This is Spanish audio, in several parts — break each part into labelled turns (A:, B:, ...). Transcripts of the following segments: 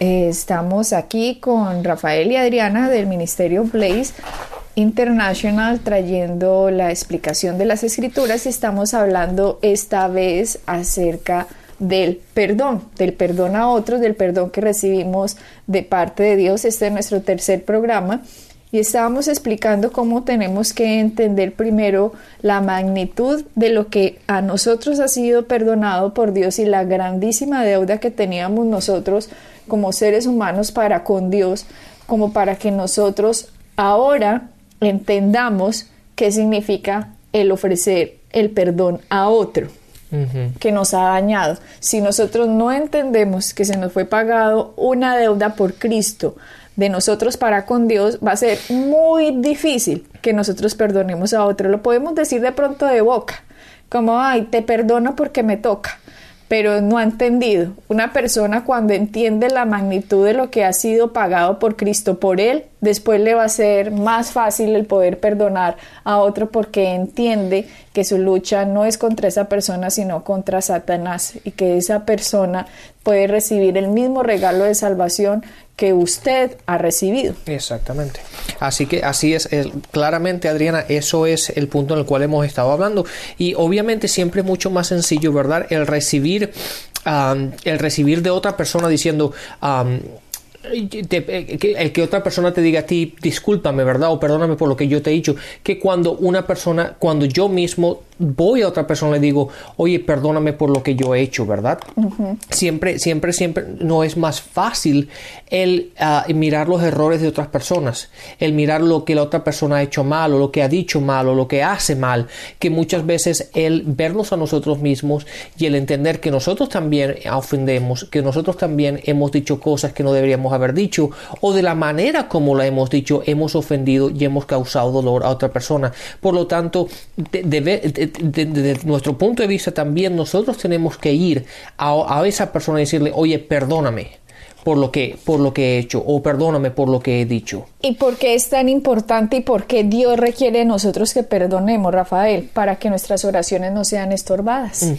A: Estamos aquí con Rafael y Adriana del Ministerio Blaze International trayendo la explicación de las escrituras estamos hablando esta vez acerca del perdón, del perdón a otros, del perdón que recibimos de parte de Dios. Este es nuestro tercer programa y estábamos explicando cómo tenemos que entender primero la magnitud de lo que a nosotros ha sido perdonado por Dios y la grandísima deuda que teníamos nosotros como seres humanos para con Dios, como para que nosotros ahora entendamos qué significa el ofrecer el perdón a otro que nos ha dañado. Si nosotros no entendemos que se nos fue pagado una deuda por Cristo de nosotros para con Dios, va a ser muy difícil que nosotros perdonemos a otro. Lo podemos decir de pronto de boca, como, ay, te perdono porque me toca pero no ha entendido. Una persona cuando entiende la magnitud de lo que ha sido pagado por Cristo por él, después le va a ser más fácil el poder perdonar a otro porque entiende que su lucha no es contra esa persona, sino contra Satanás y que esa persona puede recibir el mismo regalo de salvación que usted ha recibido.
B: Exactamente. Así que así es, claramente Adriana, eso es el punto en el cual hemos estado hablando y obviamente siempre es mucho más sencillo, ¿verdad? El recibir, el recibir de otra persona diciendo, eh, el que otra persona te diga a ti, discúlpame, ¿verdad? O perdóname por lo que yo te he dicho, que cuando una persona, cuando yo mismo voy a otra persona y le digo, oye, perdóname por lo que yo he hecho, ¿verdad? Siempre, siempre, siempre no es más fácil el ah, mirar los errores de otras personas, el mirar lo que la otra persona ha hecho mal o lo que ha dicho mal o lo que hace mal, que muchas veces el vernos a nosotros mismos y el entender que nosotros también ofendemos, que nosotros también hemos dicho cosas que no deberíamos haber dicho o de la manera como la hemos dicho hemos ofendido y hemos causado dolor a otra persona. Por lo tanto, desde nuestro punto de vista también nosotros tenemos que ir a, esa persona y decirle, oye, perdóname por lo que por lo que he hecho o perdóname por lo que he dicho.
A: ¿Y por qué es tan importante y por qué Dios requiere de nosotros que perdonemos, Rafael, para que nuestras oraciones no sean estorbadas?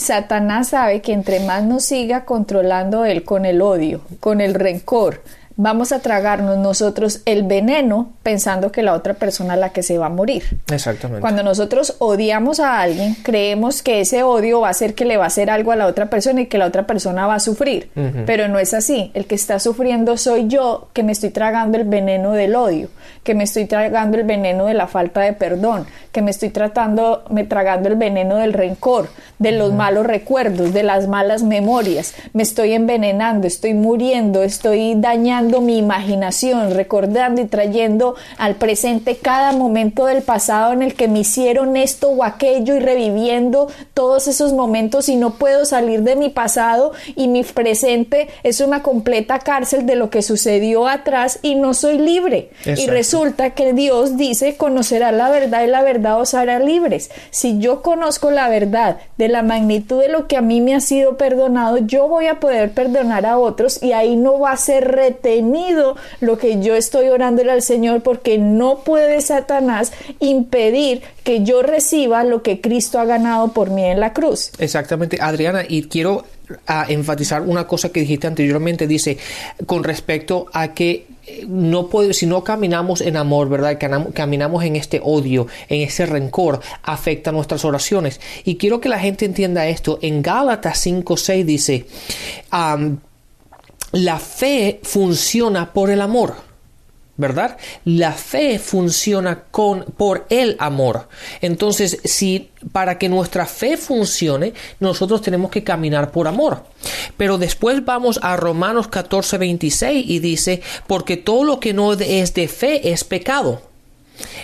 A: Satanás sabe que entre más nos siga controlando él con el odio, con el rencor, vamos a tragarnos nosotros el veneno pensando que la otra persona es la que se va a morir.
B: Exactamente.
A: Cuando nosotros odiamos a alguien, creemos que ese odio va a hacer que le va a hacer algo a la otra persona y que la otra persona va a sufrir. Pero no es así. El que está sufriendo soy yo que me estoy tragando el veneno del odio, que me estoy tragando el veneno de la falta de perdón, que me estoy tratando, me tragando el veneno del rencor, de los malos recuerdos, de las malas memorias. Me estoy envenenando, estoy muriendo, estoy dañando mi imaginación, recordando y trayendo al presente cada momento del pasado en el que me hicieron esto o aquello y reviviendo todos esos momentos y no puedo salir de mi pasado y mi presente es una completa cárcel de lo que sucedió atrás y no soy libre. Y resulta que Dios dice conocerá la verdad y la verdad os hará libres. Si yo conozco la verdad de la magnitud de lo que a mí me ha sido perdonado, yo voy a poder perdonar a otros y ahí no va a ser lo que yo estoy orándole al Señor porque no puede Satanás impedir que yo reciba lo que Cristo ha ganado por mí en la cruz.
B: Exactamente, Adriana, y quiero ah, enfatizar una cosa que dijiste anteriormente, dice, con respecto a que eh, no puede, si no caminamos en amor, ¿verdad? Caminamos en este odio, en ese rencor, afecta nuestras oraciones. Y quiero que la gente entienda esto. En Gálatas 5.6 dice, la fe funciona por el amor. ¿verdad? La fe funciona con por el amor. Entonces, si para que nuestra fe funcione, nosotros tenemos que caminar por amor. Pero después vamos a Romanos 14, 26 y dice, porque todo lo que no es de fe es pecado.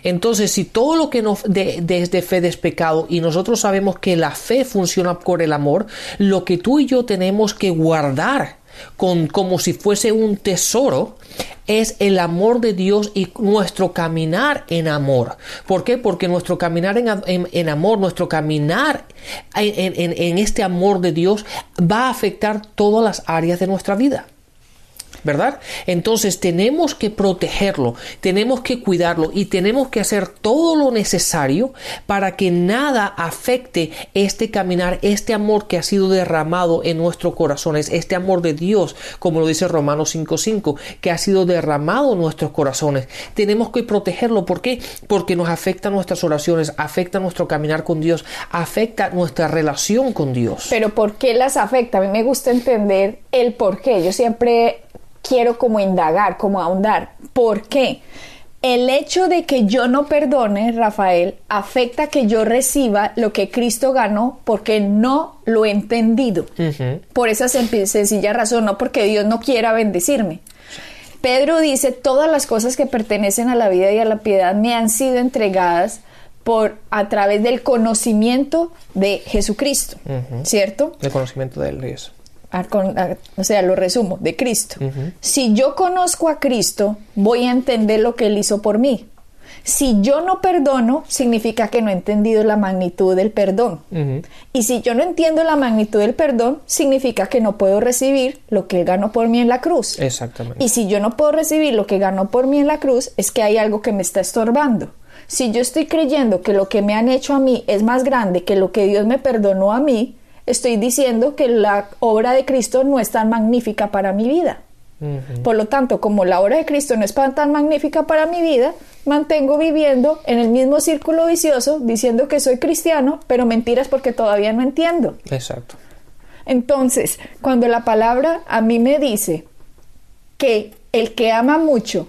B: Entonces, si todo lo que no es de fe es pecado y nosotros sabemos que la fe funciona por el amor, lo que tú y yo tenemos que guardar como si fuese un tesoro es el amor de Dios y nuestro caminar en amor. ¿Por qué? Porque nuestro caminar en, amor, nuestro caminar en este amor de Dios va a afectar todas las áreas de nuestra vida. ¿Verdad? Entonces tenemos que protegerlo, tenemos que cuidarlo y tenemos que hacer todo lo necesario para que nada afecte este caminar, este amor que ha sido derramado en nuestros corazones, este amor de Dios, como lo dice Romanos 5.5, que ha sido derramado en nuestros corazones. Tenemos que protegerlo, ¿por qué? Porque nos afecta nuestras oraciones, afecta nuestro caminar con Dios, afecta nuestra relación con Dios.
A: Pero ¿por qué las afecta? A mí me gusta entender el por qué. Yo siempre quiero como indagar, como ahondar. ¿Por qué? El hecho de que yo no perdone, Rafael, afecta que yo reciba lo que Cristo ganó porque no lo he entendido. Por esa sencilla razón, no porque Dios no quiera bendecirme. Pedro dice, todas las cosas que pertenecen a la vida y a la piedad me han sido entregadas por a través del conocimiento de Jesucristo, ¿cierto?
B: El conocimiento de él, eso
A: o sea, lo resumo, de Cristo. Si yo conozco a Cristo, voy a entender lo que Él hizo por mí. Si yo no perdono, significa que no he entendido la magnitud del perdón. Y si yo no entiendo la magnitud del perdón, significa que no puedo recibir lo que Él ganó por mí en la cruz.
B: Exactamente.
A: Y si yo no puedo recibir lo que ganó por mí en la cruz, es que hay algo que me está estorbando. Si yo estoy creyendo que lo que me han hecho a mí es más grande que lo que Dios me perdonó a mí, estoy diciendo que la obra de Cristo no es tan magnífica para mi vida. Por lo tanto, como la obra de Cristo no es tan magnífica para mi vida, mantengo viviendo en el mismo círculo vicioso diciendo que soy cristiano, pero mentiras porque todavía no entiendo.
B: Exacto.
A: Entonces, cuando la palabra a mí me dice que el que ama mucho,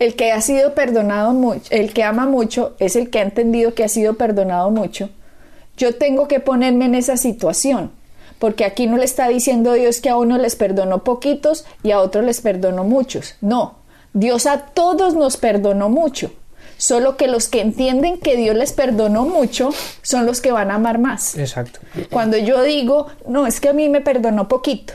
A: el que ha sido perdonado mucho, el que ama mucho es el que ha entendido que ha sido perdonado mucho, yo tengo que ponerme en esa situación, porque aquí no le está diciendo Dios que a uno les perdonó poquitos y a otros les perdonó muchos. No, Dios a todos nos perdonó mucho. Solo que los que entienden que Dios les perdonó mucho son los que van a amar más.
B: Exacto.
A: Cuando yo digo, no, es que a mí me perdonó poquito,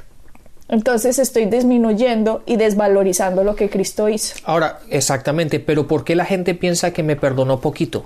A: entonces estoy disminuyendo y desvalorizando lo que Cristo hizo.
B: Ahora, exactamente, pero ¿por qué la gente piensa que me perdonó poquito?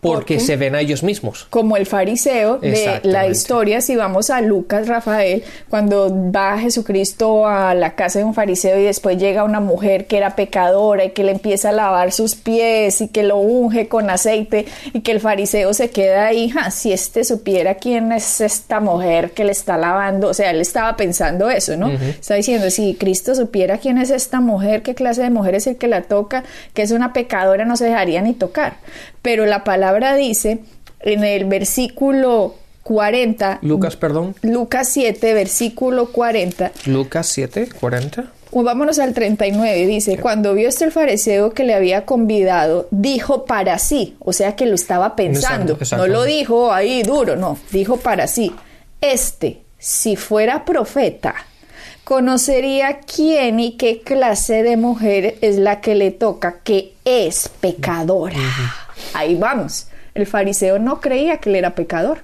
B: Porque se ven a ellos mismos.
A: Como el fariseo de la historia, si vamos a Lucas, Rafael, cuando va Jesucristo a la casa de un fariseo y después llega una mujer que era pecadora y que le empieza a lavar sus pies y que lo unge con aceite y que el fariseo se queda ahí, si este supiera quién es esta mujer que le está lavando, o sea, él estaba pensando eso, ¿no? Está diciendo, si Cristo supiera quién es esta mujer, qué clase de mujer es el que la toca, que es una pecadora, no se dejaría ni tocar. Pero la palabra dice en el versículo 40.
B: Lucas, perdón.
A: Lucas 7, versículo 40.
B: Lucas 7, 40.
A: Vámonos al 39, dice, cuando vio este el fariseo que le había convidado, dijo para sí, o sea que lo estaba pensando, no lo dijo ahí duro, no, dijo para sí, este, si fuera profeta, conocería quién y qué clase de mujer es la que le toca, que es pecadora. Ahí vamos. El fariseo no creía que él era pecador.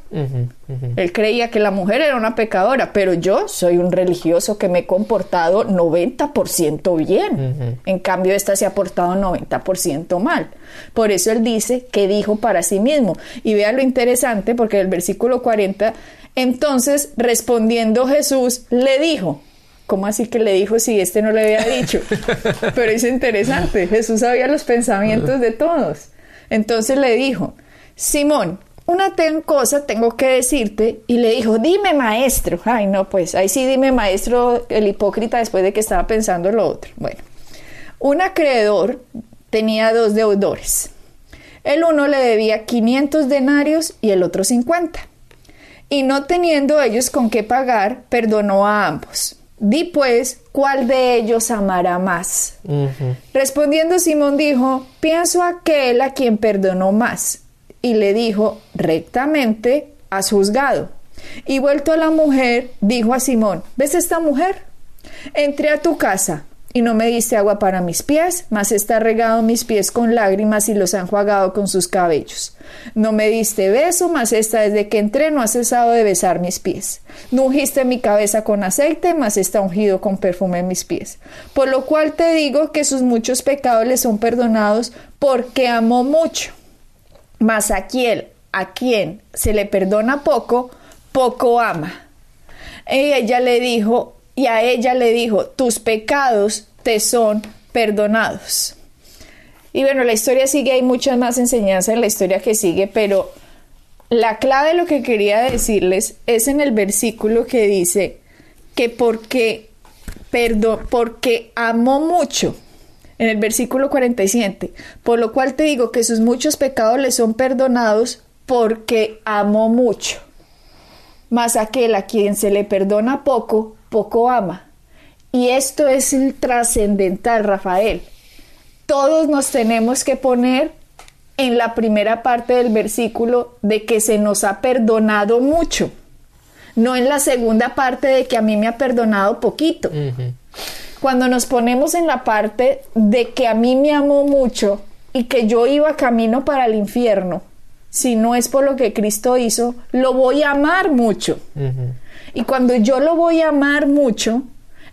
A: Él creía que la mujer era una pecadora, pero yo soy un religioso que me he comportado 90% bien. En cambio, esta se ha portado 90% mal. Por eso él dice que dijo para sí mismo. Y vea lo interesante, porque el versículo 40, entonces respondiendo Jesús le dijo, ¿Cómo así que le dijo si este no le había dicho? Pero es interesante, Jesús sabía los pensamientos de todos. Entonces le dijo, Simón, una cosa tengo que decirte. Y le dijo, dime maestro. Ay, no, pues ahí sí dime maestro el hipócrita después de que estaba pensando lo otro. Bueno, un acreedor tenía dos deudores. El uno le debía 500 denarios y el otro 50. Y no teniendo ellos con qué pagar, perdonó a ambos. Di pues, ¿cuál de ellos amará más? Respondiendo Simón dijo, pienso aquel a quien perdonó más. Y le dijo, rectamente has juzgado. Y vuelto a la mujer, dijo a Simón, ¿ves esta mujer? Entré a tu casa, y no me diste agua para mis pies, mas está regado mis pies con lágrimas y los han enjuagado con sus cabellos. No me diste beso, mas esta desde que entré no ha cesado de besar mis pies. No ungiste mi cabeza con aceite, mas está ungido con perfume en mis pies. Por lo cual te digo que sus muchos pecados le son perdonados porque amó mucho. Mas a quien, a quien se le perdona poco, poco ama. Ella le dijo, y a ella le dijo, tus pecados te son perdonados. Y bueno, la historia sigue, hay muchas más enseñanzas en la historia que sigue, pero la clave de lo que quería decirles es en el versículo que dice que porque, perdón, porque amó mucho, en el versículo 47, por lo cual te digo que sus muchos pecados le son perdonados porque amó mucho. Mas aquel a quien se le perdona poco, poco ama. Y esto es el trascendental, Rafael. Todos nos tenemos que poner en la primera parte del versículo de que se nos ha perdonado mucho, no en la segunda parte de que a mí me ha perdonado poquito. Cuando nos ponemos en la parte de que a mí me amó mucho y que yo iba camino para el infierno, si no es por lo que Cristo hizo, lo voy a amar mucho. Y cuando yo lo voy a amar mucho,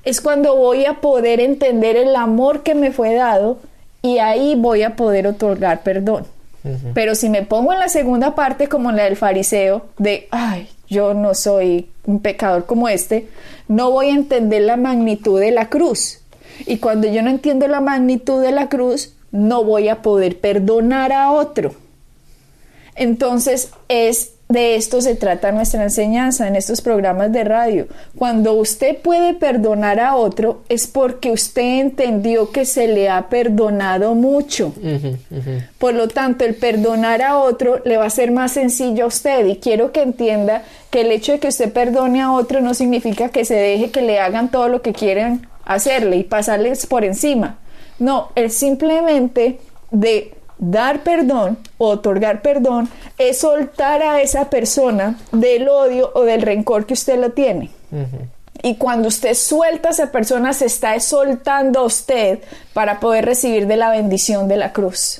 A: es cuando voy a poder entender el amor que me fue dado y ahí voy a poder otorgar perdón. Pero si me pongo en la segunda parte como la del fariseo, de, ay, yo no soy un pecador como este, no voy a entender la magnitud de la cruz. Y cuando yo no entiendo la magnitud de la cruz, no voy a poder perdonar a otro. Entonces es de esto se trata nuestra enseñanza en estos programas de radio. Cuando usted puede perdonar a otro es porque usted entendió que se le ha perdonado mucho. Por lo tanto, el perdonar a otro le va a ser más sencillo a usted y quiero que entienda que el hecho de que usted perdone a otro no significa que se deje que le hagan todo lo que quieren hacerle y pasarles por encima. No, es simplemente de dar perdón o otorgar perdón es soltar a esa persona del odio o del rencor que usted lo tiene. Y cuando usted suelta a esa persona, se está soltando a usted para poder recibir de la bendición de la cruz.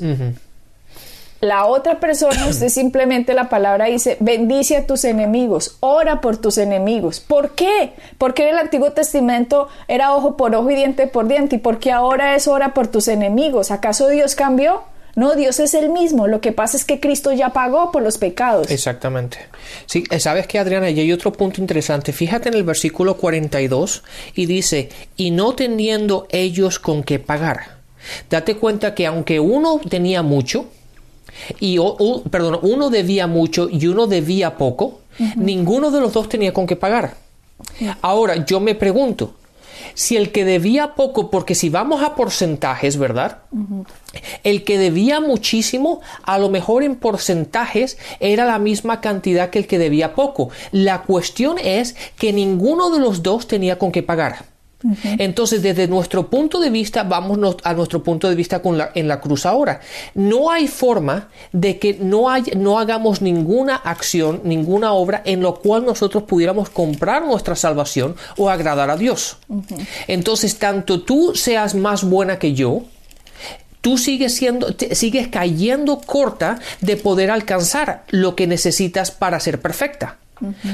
A: La otra persona, usted simplemente la palabra dice, bendice a tus enemigos, ora por tus enemigos. ¿Por qué? Porque en el Antiguo Testamento era ojo por ojo y diente por diente. ¿Y por qué ahora es ora por tus enemigos? ¿Acaso Dios cambió? No, Dios es el mismo. Lo que pasa es que Cristo ya pagó por los pecados.
B: Exactamente. Sí, eh, sabes que Adriana, y hay otro punto interesante. Fíjate en el versículo 42 y dice, y no teniendo ellos con qué pagar. Date cuenta que aunque uno tenía mucho, y perdón, uno debía mucho y uno debía poco, ninguno de los dos tenía con qué pagar. Ahora, yo me pregunto, si el que debía poco, porque si vamos a porcentajes, ¿verdad? El que debía muchísimo, a lo mejor en porcentajes era la misma cantidad que el que debía poco. La cuestión es que ninguno de los dos tenía con qué pagar. Entonces, desde nuestro punto de vista, vamos a nuestro punto de vista con la, en la cruz ahora. No hay forma de que no, no hagamos ninguna acción, ninguna obra en lo cual nosotros pudiéramos comprar nuestra salvación o agradar a Dios. Entonces, tanto tú seas más buena que yo, tú sigues siendo, sigues cayendo corta de poder alcanzar lo que necesitas para ser perfecta.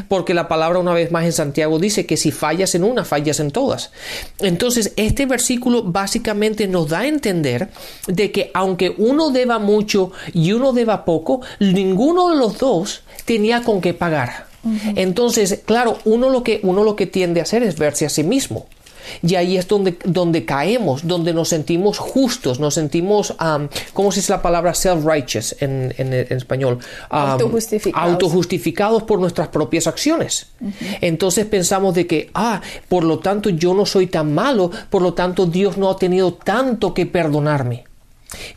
B: Porque la palabra una vez más en Santiago dice que si fallas en una, fallas en todas. Entonces, este versículo básicamente nos da a entender de que aunque uno deba mucho y uno deba poco, ninguno de los dos tenía con qué pagar. Entonces, claro, uno lo que uno lo que tiende a hacer es verse a sí mismo. Y ahí es donde, donde caemos, donde nos sentimos justos, nos sentimos, ¿cómo se dice la palabra self-righteous en, en, español?
A: autojustificados.
B: autojustificados. por nuestras propias acciones. Entonces pensamos de que, ah, por lo tanto yo no soy tan malo, por lo tanto Dios no ha tenido tanto que perdonarme.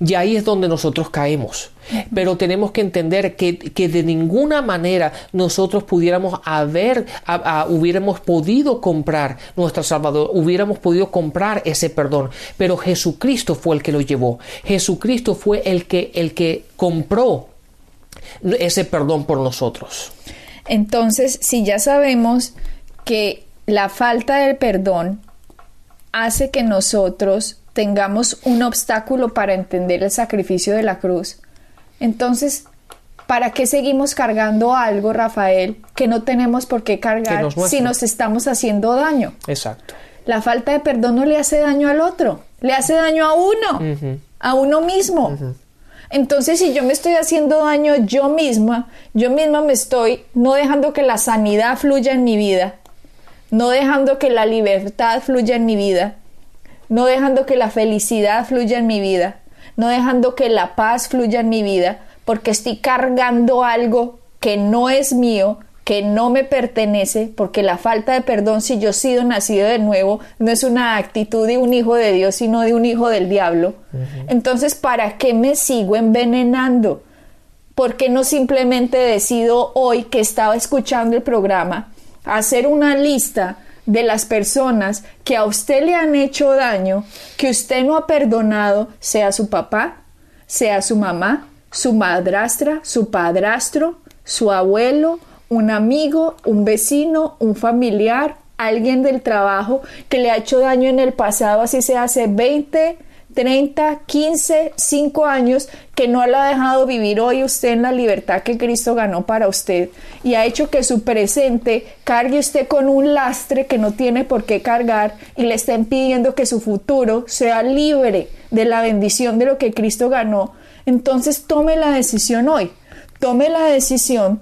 B: Y ahí es donde nosotros caemos. Pero tenemos que entender que, de ninguna manera nosotros pudiéramos haber, hubiéramos podido comprar nuestro Salvador, hubiéramos podido comprar ese perdón. Pero Jesucristo fue el que lo llevó. Jesucristo fue el que, el que compró ese perdón por nosotros.
A: Entonces, si ya sabemos que la falta del perdón hace que nosotros tengamos un obstáculo para entender el sacrificio de la cruz, entonces, ¿para qué seguimos cargando algo, Rafael, que no tenemos por qué cargar si nos estamos haciendo daño?
B: Exacto.
A: La falta de perdón no le hace daño al otro, le hace daño a uno, a uno mismo. Entonces, si yo me estoy haciendo daño yo misma, yo misma me estoy no dejando que la sanidad fluya en mi vida, no dejando que la libertad fluya en mi vida, no dejando que la felicidad fluya en mi vida, no dejando que la paz fluya en mi vida, porque estoy cargando algo que no es mío, que no me pertenece, porque la falta de perdón, si yo he sido nacido de nuevo, no es una actitud de un hijo de Dios, sino de un hijo del diablo. Entonces, ¿para qué me sigo envenenando? ¿Por qué no simplemente decido hoy que estaba escuchando el programa hacer una lista de las personas que a usted le han hecho daño, que usted no ha perdonado, sea su papá, sea su mamá, su madrastra, su padrastro, su abuelo, un amigo, un vecino, un familiar, alguien del trabajo que le ha hecho daño en el pasado, así se hace 20, 30, 15, 5 años que no la ha dejado vivir hoy usted en la libertad que Cristo ganó para usted y ha hecho que su presente cargue usted con un lastre que no tiene por qué cargar y le está impidiendo que su futuro sea libre de la bendición de lo que Cristo ganó, entonces tome la decisión hoy, tome la decisión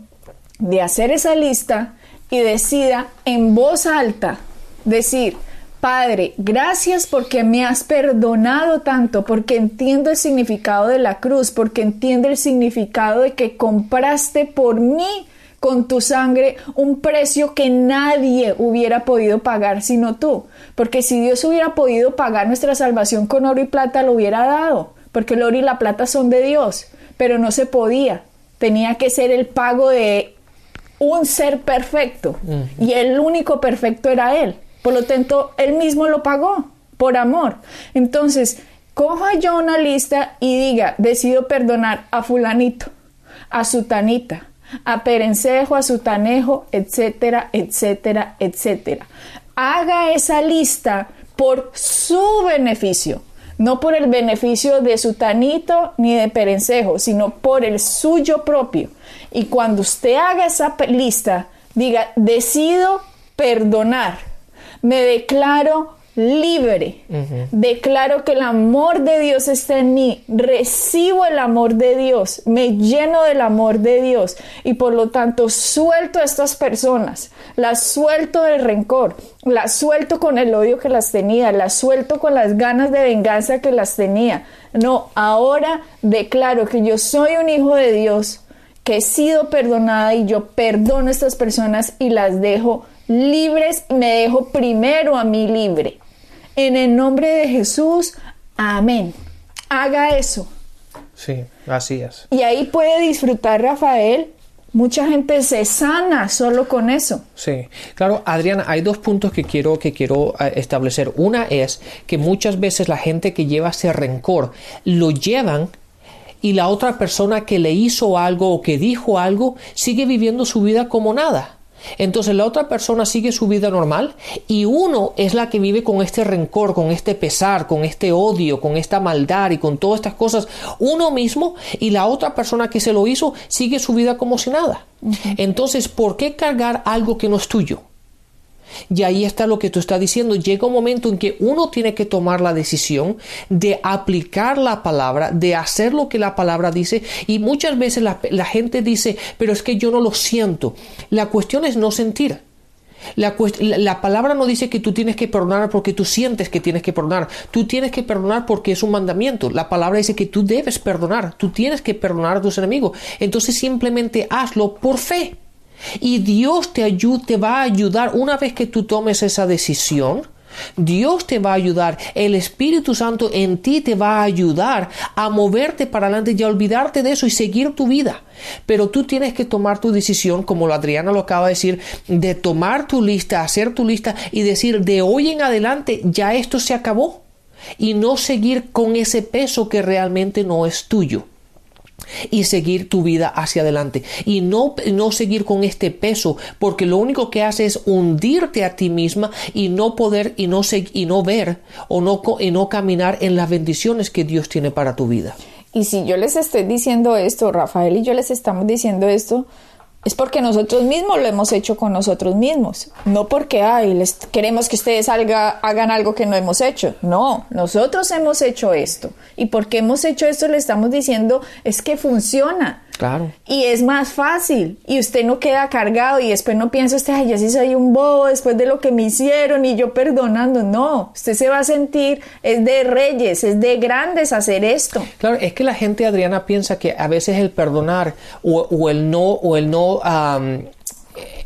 A: de hacer esa lista y decida en voz alta decir, Padre, gracias porque me has perdonado tanto, porque entiendo el significado de la cruz, porque entiendo el significado de que compraste por mí con tu sangre un precio que nadie hubiera podido pagar sino tú. Porque si Dios hubiera podido pagar nuestra salvación con oro y plata, lo hubiera dado, porque el oro y la plata son de Dios, pero no se podía. Tenía que ser el pago de un ser perfecto y el único perfecto era Él. Por lo tanto, él mismo lo pagó por amor. Entonces, coja yo una lista y diga, decido perdonar a fulanito, a sutanita, a perencejo, a sutanejo, etcétera, etcétera, etcétera. Haga esa lista por su beneficio, no por el beneficio de sutanito ni de perencejo, sino por el suyo propio. Y cuando usted haga esa lista, diga, decido perdonar me declaro libre. Declaro que el amor de Dios está en mí. Recibo el amor de Dios. Me lleno del amor de Dios. Y por lo tanto suelto a estas personas. Las suelto del rencor. Las suelto con el odio que las tenía. Las suelto con las ganas de venganza que las tenía. No, ahora declaro que yo soy un hijo de Dios. Que he sido perdonada y yo perdono a estas personas y las dejo libres, me dejo primero a mí libre. En el nombre de Jesús, amén. Haga eso.
B: Sí, así es.
A: Y ahí puede disfrutar Rafael. Mucha gente se sana solo con eso.
B: Sí, claro, Adriana, hay dos puntos que quiero, que quiero eh, establecer. Una es que muchas veces la gente que lleva ese rencor lo llevan y la otra persona que le hizo algo o que dijo algo sigue viviendo su vida como nada. Entonces la otra persona sigue su vida normal y uno es la que vive con este rencor, con este pesar, con este odio, con esta maldad y con todas estas cosas uno mismo y la otra persona que se lo hizo sigue su vida como si nada. Entonces, ¿por qué cargar algo que no es tuyo? Y ahí está lo que tú estás diciendo. Llega un momento en que uno tiene que tomar la decisión de aplicar la palabra, de hacer lo que la palabra dice. Y muchas veces la, gente dice, pero es que yo no lo siento. La cuestión es no sentir. La, la, palabra no dice que tú tienes que perdonar porque tú sientes que tienes que perdonar. Tú tienes que perdonar porque es un mandamiento. La palabra dice que tú debes perdonar. Tú tienes que perdonar a tus enemigos. Entonces simplemente hazlo por fe. Y Dios te, va a ayudar una vez que tú tomes esa decisión. Dios te va a ayudar, el Espíritu Santo en ti te va a ayudar a moverte para adelante y a olvidarte de eso y seguir tu vida. Pero tú tienes que tomar tu decisión, como lo Adriana lo acaba de decir, de tomar tu lista, hacer tu lista y decir de hoy en adelante ya esto se acabó y no seguir con ese peso que realmente no es tuyo. Y seguir tu vida hacia adelante y no, no seguir con este peso porque lo único que hace es hundirte a ti misma y no poder y no, y no ver o no, y no caminar en las bendiciones que Dios tiene para tu vida.
A: Y si yo les estoy diciendo esto, Rafael y yo les estamos diciendo esto, es porque nosotros mismos lo hemos hecho con nosotros mismos. No porque, ay, les queremos que ustedes hagan algo que no hemos hecho. No, nosotros hemos hecho esto. Y porque hemos hecho esto, le estamos diciendo, es que funciona.
B: Claro.
A: Y es más fácil. Y usted no queda cargado y después no piensa usted, ay, yo sí soy un bobo después de lo que me hicieron y yo perdonando. No, usted se va a sentir, es de reyes, es de grandes hacer esto.
B: Claro, es que la gente, Adriana, piensa que a veces el perdonar o, el no, o el no,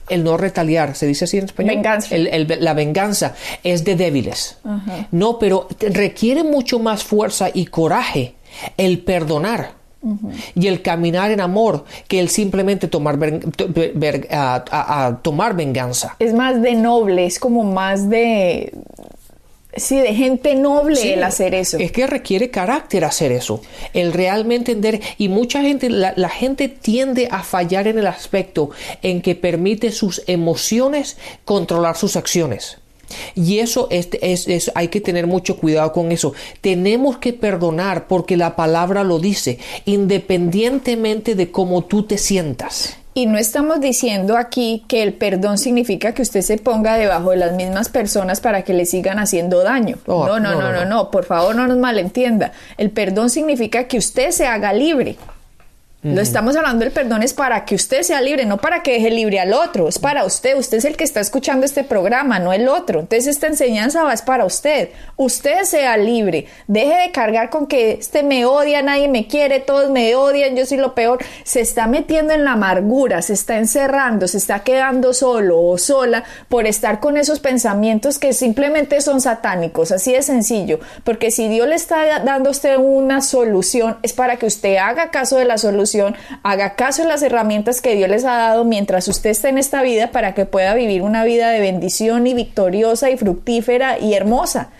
B: el no retaliar, ¿se dice así en español?
A: Venganza.
B: la venganza es de débiles. No, pero requiere mucho más fuerza y coraje el perdonar y el caminar en amor que el simplemente tomar, tomar venganza.
A: Es más de noble, es como más de... Sí, de gente noble el hacer eso.
B: Es que requiere carácter hacer eso. El realmente entender. Y mucha gente, la, gente tiende a fallar en el aspecto en que permite sus emociones controlar sus acciones. Y eso es, es, hay que tener mucho cuidado con eso. Tenemos que perdonar porque la palabra lo dice, independientemente de cómo tú te sientas.
A: Y no estamos diciendo aquí que el perdón significa que usted se ponga debajo de las mismas personas para que le sigan haciendo daño. Oh, no, no, no, no, no, por favor no nos malentienda. El perdón significa que usted se haga libre. Lo estamos hablando del perdón es para que usted sea libre, no para que deje libre al otro, es para usted. Usted es el que está escuchando este programa, no el otro. Entonces esta enseñanza va es para usted. Usted sea libre. Deje de cargar con que este me odia, nadie me quiere, todos me odian, yo soy lo peor. Se está metiendo en la amargura, se está encerrando, se está quedando solo o sola por estar con esos pensamientos que simplemente son satánicos. Así de sencillo. Porque si Dios le está dando a usted una solución, es para que usted haga caso de la solución haga caso en las herramientas que Dios les ha dado mientras usted está en esta vida para que pueda vivir una vida de bendición y victoriosa y fructífera y hermosa.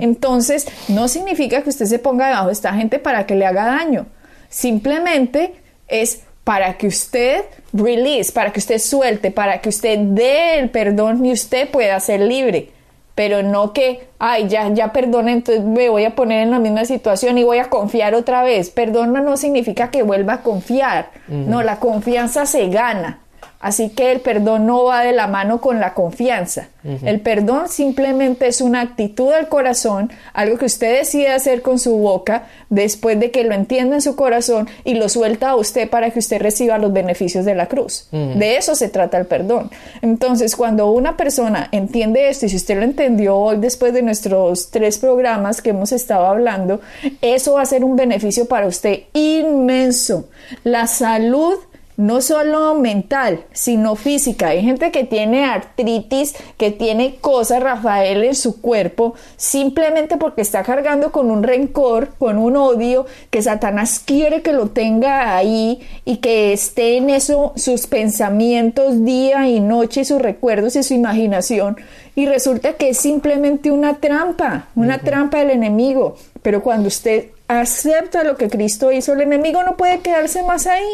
A: Entonces, no significa que usted se ponga debajo de esta gente para que le haga daño. Simplemente es para que usted release, para que usted suelte, para que usted dé el perdón y usted pueda ser libre pero no que, ay, ya, ya perdona, entonces me voy a poner en la misma situación y voy a confiar otra vez. Perdona no significa que vuelva a confiar, no, la confianza se gana. Así que el perdón no va de la mano con la confianza. El perdón simplemente es una actitud del corazón, algo que usted decide hacer con su boca después de que lo entienda en su corazón y lo suelta a usted para que usted reciba los beneficios de la cruz. De eso se trata el perdón. Entonces, cuando una persona entiende esto, y si usted lo entendió hoy después de nuestros tres programas que hemos estado hablando, eso va a ser un beneficio para usted inmenso. La salud no solo mental, sino física. Hay gente que tiene artritis, que tiene cosas, Rafael, en su cuerpo, simplemente porque está cargando con un rencor, con un odio, que Satanás quiere que lo tenga ahí y que esté en eso sus pensamientos día y noche, y sus recuerdos y su imaginación. Y resulta que es simplemente una trampa, una trampa del enemigo. Pero cuando usted acepta lo que Cristo hizo, el enemigo no puede quedarse más ahí,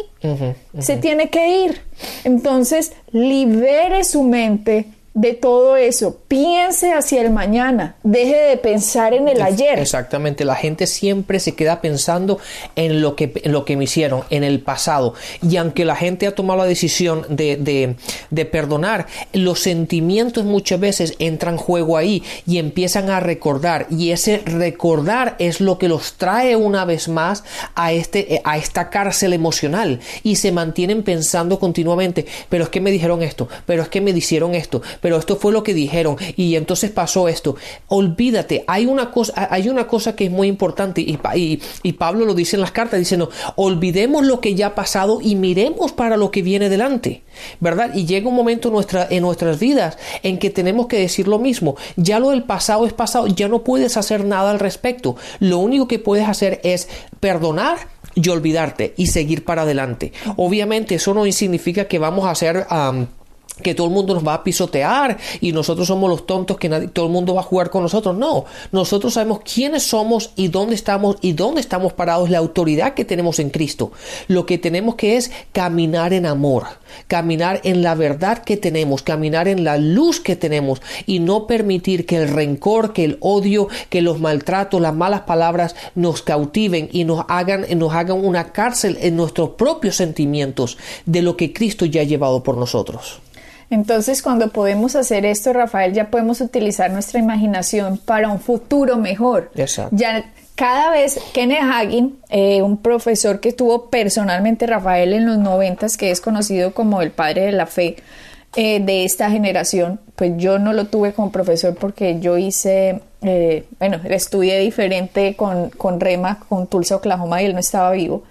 A: se tiene que ir. Entonces, libere su mente de todo eso. Piense hacia el mañana. Deje de pensar en el ayer.
B: Exactamente. La gente siempre se queda pensando en lo que, en lo que me hicieron, en el pasado. Y aunque la gente ha tomado la decisión de, de, perdonar, los sentimientos muchas veces entran en juego ahí y empiezan a recordar. Y ese recordar es lo que los trae una vez más a, este, a esta cárcel emocional. Y se mantienen pensando continuamente, pero es que me dijeron esto, pero es que me hicieron esto, pero esto fue lo que dijeron y entonces pasó esto. Olvídate, hay una cosa, hay una cosa que es muy importante y, y, Pablo lo dice en las cartas diciendo, olvidemos lo que ya ha pasado y miremos para lo que viene delante, ¿verdad? Y llega un momento en, nuestra, en nuestras vidas en que tenemos que decir lo mismo, ya lo del pasado es pasado, ya no puedes hacer nada al respecto, lo único que puedes hacer es perdonar y olvidarte y seguir para adelante. Obviamente eso no significa que vamos a hacer que todo el mundo nos va a pisotear y nosotros somos los tontos que nadie, todo el mundo va a jugar con nosotros. No, nosotros sabemos quiénes somos y dónde estamos y dónde estamos parados, la autoridad que tenemos en Cristo. Lo que tenemos que es caminar en amor, caminar en la verdad que tenemos, caminar en la luz que tenemos y no permitir que el rencor, que el odio, que los maltratos, las malas palabras nos cautiven y nos hagan, nos hagan una cárcel en nuestros propios sentimientos de lo que Cristo ya ha llevado por nosotros.
A: Entonces, cuando podemos hacer esto, Rafael, ya podemos utilizar nuestra imaginación para un futuro mejor.
B: Exacto.
A: Ya cada vez Kenneth Hagin, eh, un profesor que tuvo personalmente Rafael en los noventas, que es conocido como el padre de la fe eh, de esta generación, pues yo no lo tuve como profesor porque yo hice, eh, bueno, estudié diferente con, con Rema, con Tulsa, Oklahoma, y él no estaba vivo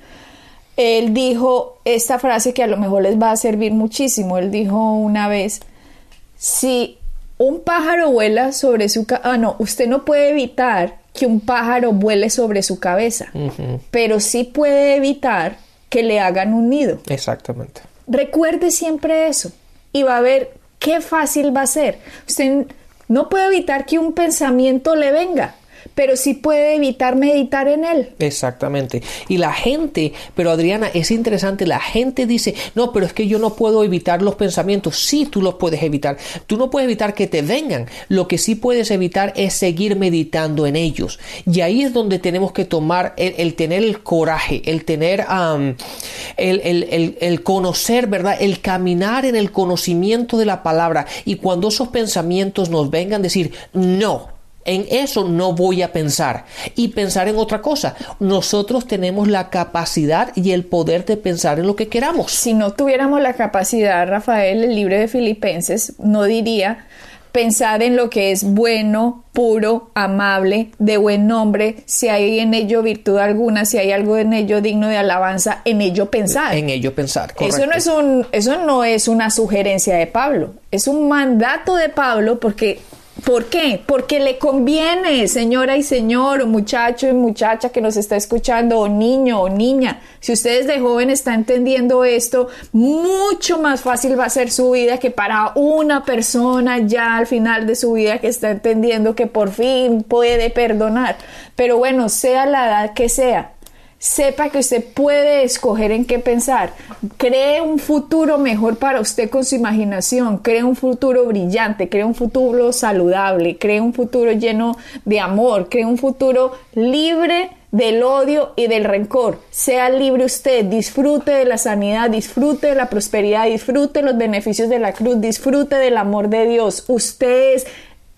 A: él dijo esta frase que a lo mejor les va a servir muchísimo. Él dijo una vez, si un pájaro vuela sobre su cabeza, ah, no, usted no puede evitar que un pájaro vuele sobre su cabeza, pero sí puede evitar que le hagan un nido.
B: Exactamente.
A: Recuerde siempre eso y va a ver qué fácil va a ser. Usted no puede evitar que un pensamiento le venga, pero sí puede evitar meditar en él.
B: Exactamente. Y la gente, pero Adriana, es interesante, la gente dice, no, pero es que yo no puedo evitar los pensamientos. Sí, tú los puedes evitar. Tú no puedes evitar que te vengan. Lo que sí puedes evitar es seguir meditando en ellos. Y ahí es donde tenemos que tomar el, tener el coraje, el tener el, el, el conocer, ¿verdad? El caminar en el conocimiento de la palabra. Y cuando esos pensamientos nos vengan, decir, no, en eso no voy a pensar y pensar en otra cosa. Nosotros tenemos la capacidad y el poder de pensar en lo que queramos.
A: Si no tuviéramos la capacidad, Rafael, el libro de Filipenses no diría pensar en lo que es bueno, puro, amable, de buen nombre, si hay en ello virtud alguna, si hay algo en ello digno de alabanza, en ello pensar.
B: En ello pensar,
A: Eso no es un eso no es una sugerencia de Pablo, es un mandato de Pablo porque ¿Por qué? Porque le conviene, señora y señor, o muchacho y muchacha que nos está escuchando, o niño o niña. Si ustedes de joven están entendiendo esto, mucho más fácil va a ser su vida que para una persona ya al final de su vida que está entendiendo que por fin puede perdonar. Pero bueno, sea la edad que sea, sepa que usted puede escoger en qué pensar. Cree un futuro mejor para usted con su imaginación. Cree un futuro brillante, cree un futuro saludable, cree un futuro lleno de amor, cree un futuro libre del odio y del rencor. Sea libre usted, disfrute de la sanidad, disfrute de la prosperidad, disfrute los beneficios de la cruz, disfrute del amor de Dios. Usted es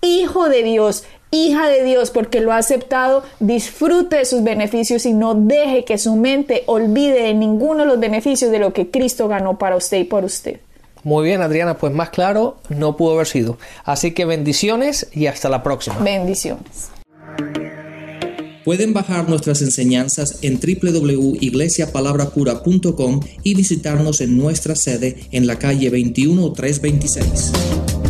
A: hijo de Dios, hija de Dios porque lo ha aceptado, disfrute de sus beneficios y no deje que su mente olvide de ninguno de los beneficios de lo que Cristo ganó para usted y por usted.
B: Muy bien, Adriana, pues más claro no pudo haber sido. Así que bendiciones y hasta la próxima.
A: Bendiciones.
C: Pueden bajar nuestras enseñanzas en www.iglesiapalabracura.com y visitarnos en nuestra sede en la calle 21326.